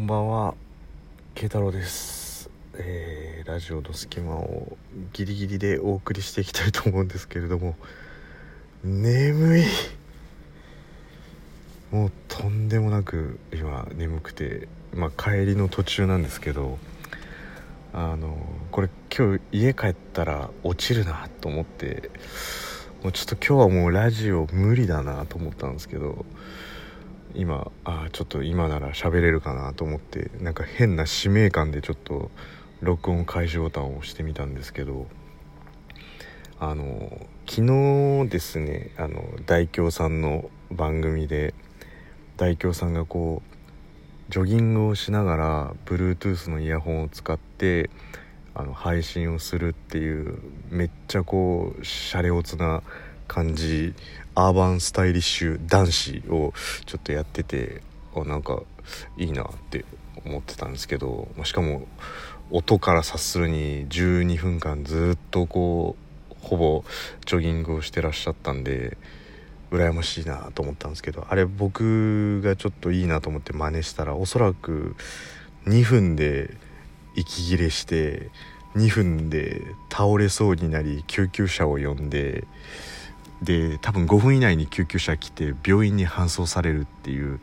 こんばんは。慶太郎です、えーラジオの隙間をギリギリでお送りしていきたいと思うんですけれども。眠い。もうとんでもなく今眠くてまあ帰りの途中なんですけどあのこれ今日家帰ったら落ちるなと思ってもうちょっと今日はもうラジオ無理だなと思ったんですけど今あちょっと今なら喋れるかなと思ってなんか変な使命感でちょっと録音開始ボタンを押してみたんですけどあの昨日ですねあの大京さんの番組で大京さんがこうジョギングをしながら Bluetooth のイヤホンを使ってあの配信をするっていうめっちゃこうシャレオツな感じアーバンスタイリッシュ男子をちょっとやっててあなんかいいなって思ってたんですけどましかも音から察するに12分間ずっとこうほぼジョギングをしてらっしゃったんで羨ましいなと思ったんですけどあれ僕がちょっといいなと思って真似したらおそらく2分で息切れして2分で倒れそうになり救急車を呼んでで多分5分以内に救急車来て病院に搬送されるっていうっ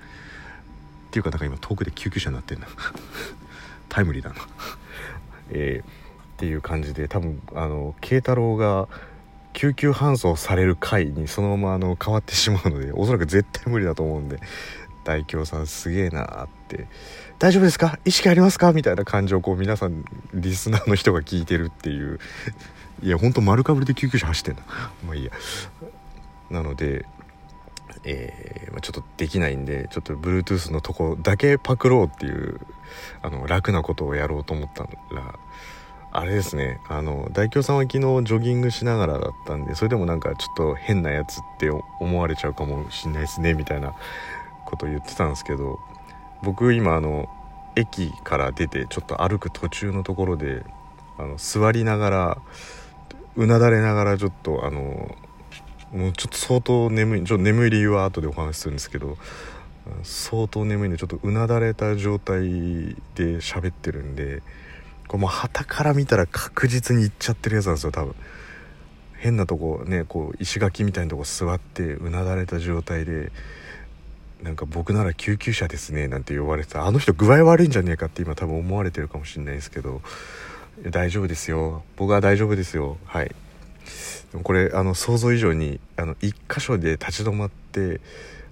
ていうかなんか今遠くで救急車になってんな。タイムリーだな。えーっていう感じで多分あの慶太郎が救急搬送される回にそのままあの変わってしまうのでおそらく絶対無理だと思うんで大京さんすげえなって「大丈夫ですか？意識ありますか?」みたいな感じをこう皆さんリスナーの人が聞いてるっていう。いやほんと丸かぶりで救急車走ってんな まあいいや。なのでえーま、ちょっとできないんでちょっと Bluetooth のとこだけパクろうっていうあの楽なことをやろうと思ったらあれですね。あの大京さんは昨日ジョギングしながらだったんでそれでもなんかちょっと変なやつって思われちゃうかもしんないですねみたいなことを言ってたんですけど僕今あの駅から出てちょっと歩く途中のところであの座りながらうなだれながらちょっとあのもうちょっと相当眠いちょっと眠い理由は後でお話しするんですけど相当眠いんでちょっとうなだれた状態で喋ってるんでこれもう旗から見たら確実に行っちゃってるやつなんですよ多分。変なとこねこう石垣みたいなとこ座ってうなだれた状態でなんか僕なら救急車ですねなんて言われてた。あの人具合悪いんじゃねえかって今多分思われてるかもしれないですけど。大丈夫ですよ。僕は大丈夫ですよ。はい。でもこれあの想像以上にあの1箇所で立ち止まって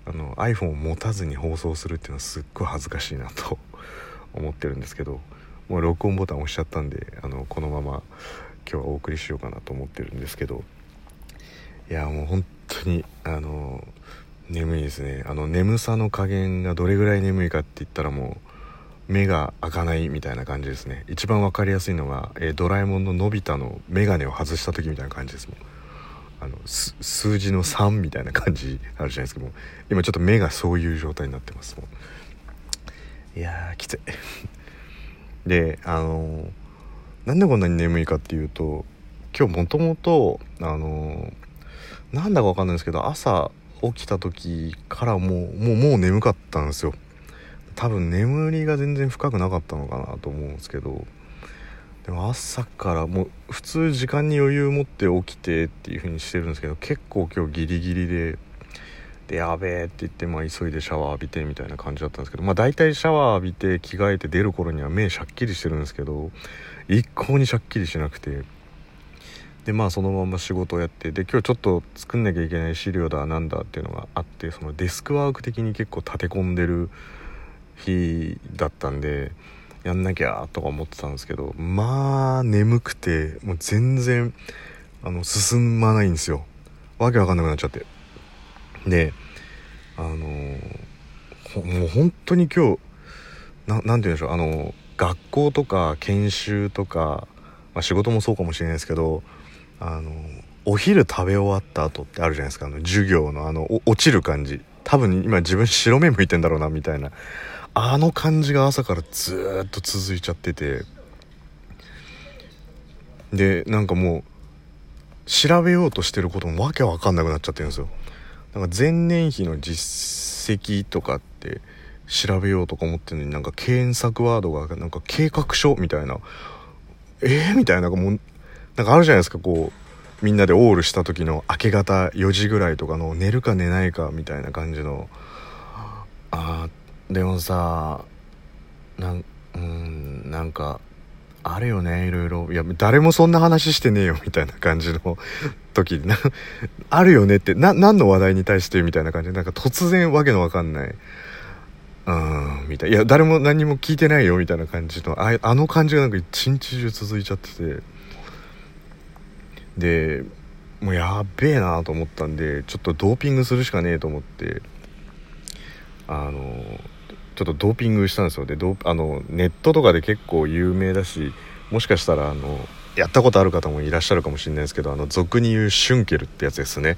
あの iPhone を持たずに放送するっていうのはすっごい恥ずかしいなと 思ってるんですけど。もう録音ボタン押しちゃったんであのこのまま今日はお送りしようかなと思ってるんですけど。いやもう本当にあの眠いですね。あの眠さの加減がどれぐらい眠いかって言ったらもう目が開かないみたいな感じですね。一番分かりやすいのが、えードラえもんののび太の眼鏡を外した時みたいな感じですもん。あの数字の3みたいな感じあるじゃないですか。も今ちょっと目がそういう状態になってますもういやーきつい。であのなんでこんなに眠いかっていうと今日もともとあのなんだかわかんないんですけど朝起きた時からもうもうもう眠かったんですよ。多分眠りが全然深くなかったのかなと思うんですけど。でも朝からもう普通時間に余裕持って起きてっていう風にしてるんですけど結構今日ギリギリででやべえって言って、まあ、急いでシャワー浴びてみたいな感じだったんですけどまあ大体シャワー浴びて着替えて出る頃には目シャッキリしてるんですけど一向にシャッキリしなくて。でまあそのまま仕事をやってで今日ちょっと作んなきゃいけない資料だなんだっていうのがあってそのデスクワーク的に結構立て込んでる日だったんでやんなきゃとか思ってたんですけどまあ眠くてもう全然あの進まないんですよ。わけわかんなくなっちゃって。であのもう本当に今日ななんて言うんでしょうあの学校とか研修とか、まあ、仕事もそうかもしれないですけどあのお昼食べ終わった後ってあるじゃないですか。あの授業のあの落ちる感じ。多分今自分白目向いてんだろうなみたいな。あの感じが朝からずっと続いちゃってて。でなんかもう調べようとしてることもわけわかんなくなっちゃってるんですよ。なんか前年比の実績とかって調べようとか思ってるのになんか検索ワードがなんか計画書みたいな。えー、みたいなもうなんかあるじゃないですかこうみんなでオールした時の明け方4時ぐらいとかの寝るか寝ないかみたいな感じの。あでもさなんうんなんかあるよねいろいろ。いや誰もそんな話してねえよみたいな感じの時なあるよねってな何の話題に対してみたいな感じ。でなんか突然わけのわかんない。うんみたい。ないや誰も何も聞いてないよみたいな感じの。ああの感じがなんか一日中続いちゃってて。でもうやべえなと思ったんでちょっとドーピングするしかねえと思ってあのちょっとドーピングしたんですよ。でドあのネットとかで結構有名だしもしかしたらあのやったことある方もいらっしゃるかもしれないですけどあの俗に言うシュンケルってやつですね。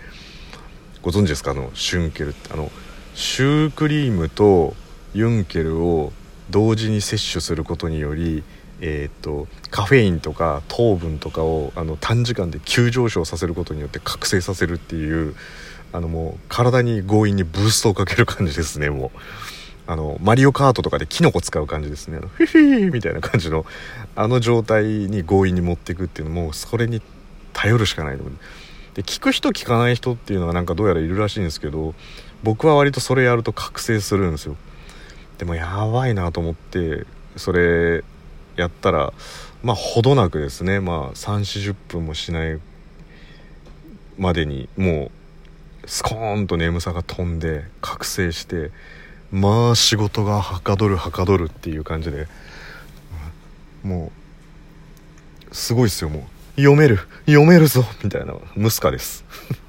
ご存知ですか？あのシュンケルって。あのシュークリームとユンケルを同時に摂取することにより、えーと、カフェインとか糖分とかをあの短時間で急上昇させることによって覚醒させるっていうあのもう体に強引にブーストをかける感じですねもう。あのマリオカートとかでキノコ使う感じですね。フィフィーみたいな感じのあの状態に強引に持っていくっていうのもそれに頼るしかないで聞く人聞かない人っていうのがなんかどうやらいるらしいんですけど僕は割とそれやると覚醒するんですよ。でもやばいなと思ってそれやったらまあほどなくですねまあ3 4 0分もしないまでにもうスコーンと眠さが飛んで覚醒してまあ仕事がはかどるはかどるっていう感じでもうすごいっすよもう。読める読めるぞみたいなムスカです。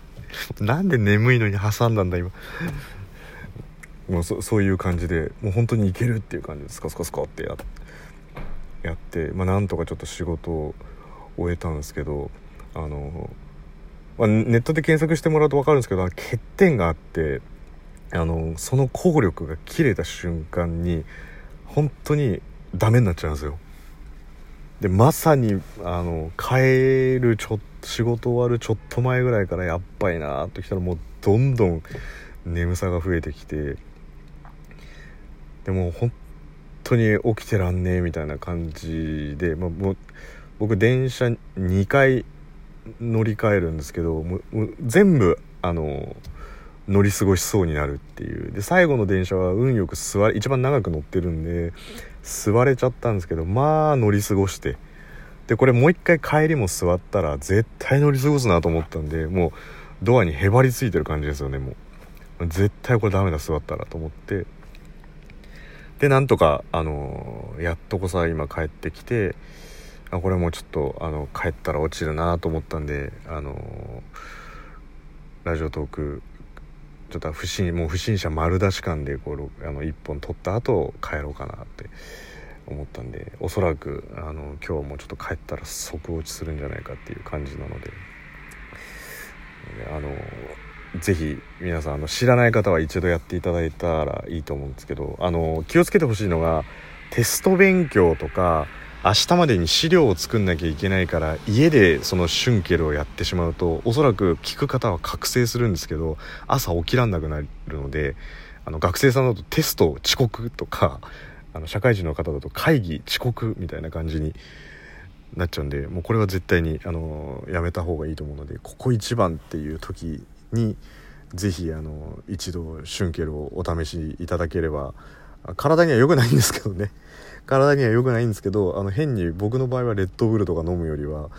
なんで眠いのに挟んだんだ今。もうそそういう感じでもう本当にいけるっていう感じでスカスカスカってやっやって、まあ、なんとかちょっと仕事を終えたんですけどあの、まあ、ネットで検索してもらうと分かるんですけど欠点があってあのその効力が切れた瞬間に本当にダメになっちゃうんですよ。でまさにあの帰るちょ仕事終わるちょっと前ぐらいからやっばいなときたらもうどんどん眠さが増えてきてでも本当に起きてらんねえみたいな感じで、まあ、もう僕電車2回乗り換えるんですけどもう全部あの乗り過ごしそうになるっていう。で最後の電車は運よく座一番長く乗ってるんで座れちゃったんですけどまあ乗り過ごして。でこれもう一回帰りも座ったら絶対乗り過ごすなと思ったんでもうドアにへばりついてる感じですよねもう。絶対これダメだ座ったらと思って。でなんとかあのやっとこさ今帰ってきてあこれもうちょっとあの帰ったら落ちるなと思ったんであのラジオトークちょっと不審もう不審者丸出し感でこうあの1本取った後帰ろうかなって思ったんでおそらくあの今日もちょっと帰ったら即落ちするんじゃないかっていう感じなのであのぜひ皆さんあの知らない方は一度やっていただいたらいいと思うんですけどあの気をつけてほしいのがテスト勉強とか明日までに資料を作んなきゃいけないから家でそのシュンケルをやってしまうとおそらく聞く方は覚醒するんですけど朝起きらんなくなるのであの学生さんだとテスト遅刻とかあの社会人の方だと会議遅刻みたいな感じになっちゃうんでもうこれは絶対にあのやめた方がいいと思うのでここ一番っていう時に是非あの一度シュンケルをお試しいただければ体には良くないんですけどね。体には良くないんですけどあの変に僕の場合はレッドブルとか飲むよりは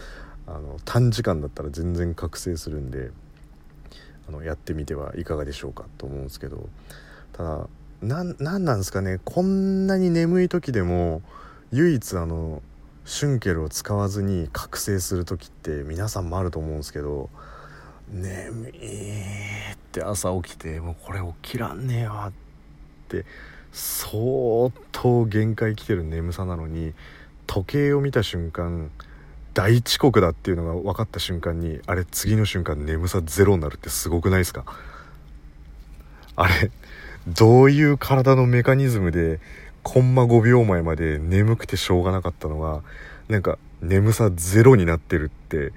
あの短時間だったら全然覚醒するんであのやってみてはいかがでしょうかと思うんですけど。ただ何なんですかね。こんなに眠い時でも唯一あのシュンケルを使わずに覚醒する時って皆さんもあると思うんですけど眠いって朝起きてもうこれ起きらんねえわって相当限界来てる眠さなのに時計を見た瞬間大遅刻だっていうのが分かった瞬間にあれ次の瞬間眠さゼロになるってすごくないですか？あれどういう体のメカニズムでコンマ5秒前まで眠くてしょうがなかったのがなんか眠さゼロになってるって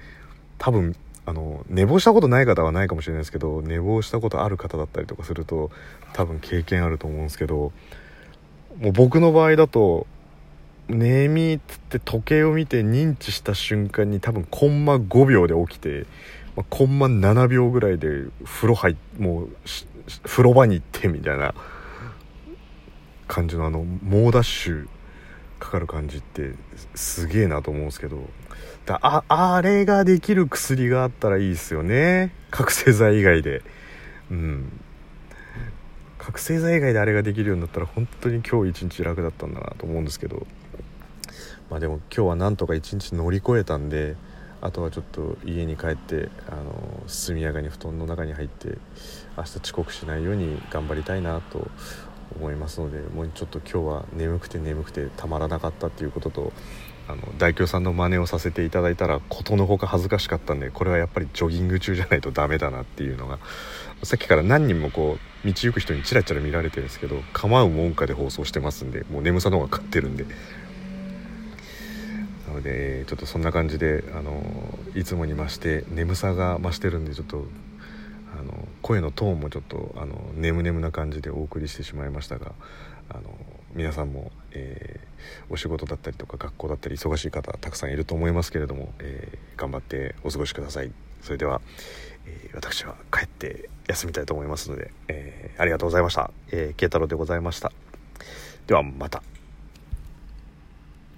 多分あの寝坊したことない方はないかもしれないですけど寝坊したことある方だったりとかすると多分経験あると思うんですけどもう僕の場合だと眠っつって時計を見て認知した瞬間に多分コンマ5秒で起きて、まあ、コンマ7秒ぐらいで風呂入もう風呂場に行ってみたいな感じのあの猛ダッシュかかる感じってすげえなと思うんですけど。だああれができる薬があったらいいですよね。覚醒剤以外で。うん。覚醒剤以外であれができるようになったら本当に今日一日楽だったんだなと思うんですけど。まあでも今日はなんとか一日乗り越えたんであとはちょっと家に帰ってあの速やかに布団の中に入って明日遅刻しないように頑張りたいなと思いますのでもうちょっと今日は眠くて眠くてたまらなかったっていうこととあの大京さんの真似をさせていただいたらことのほか恥ずかしかったんでこれはやっぱりジョギング中じゃないとダメだなっていうのがさっきから何人もこう道行く人にチラチラ見られてるんですけど構うもんかで放送してますんでもう眠さの方が勝ってるんで。なのでちょっとそんな感じであのいつもに増して眠さが増してるんでちょっとあの声のトーンもちょっとあの眠々な感じでお送りしてしまいましたがあの皆さんも、えー、お仕事だったりとか学校だったり忙しい方たくさんいると思いますけれども、えー、頑張ってお過ごしください。それでは、えー、私は帰って休みたいと思いますので、えありがとうございました、えー、太郎でございました。ではまた。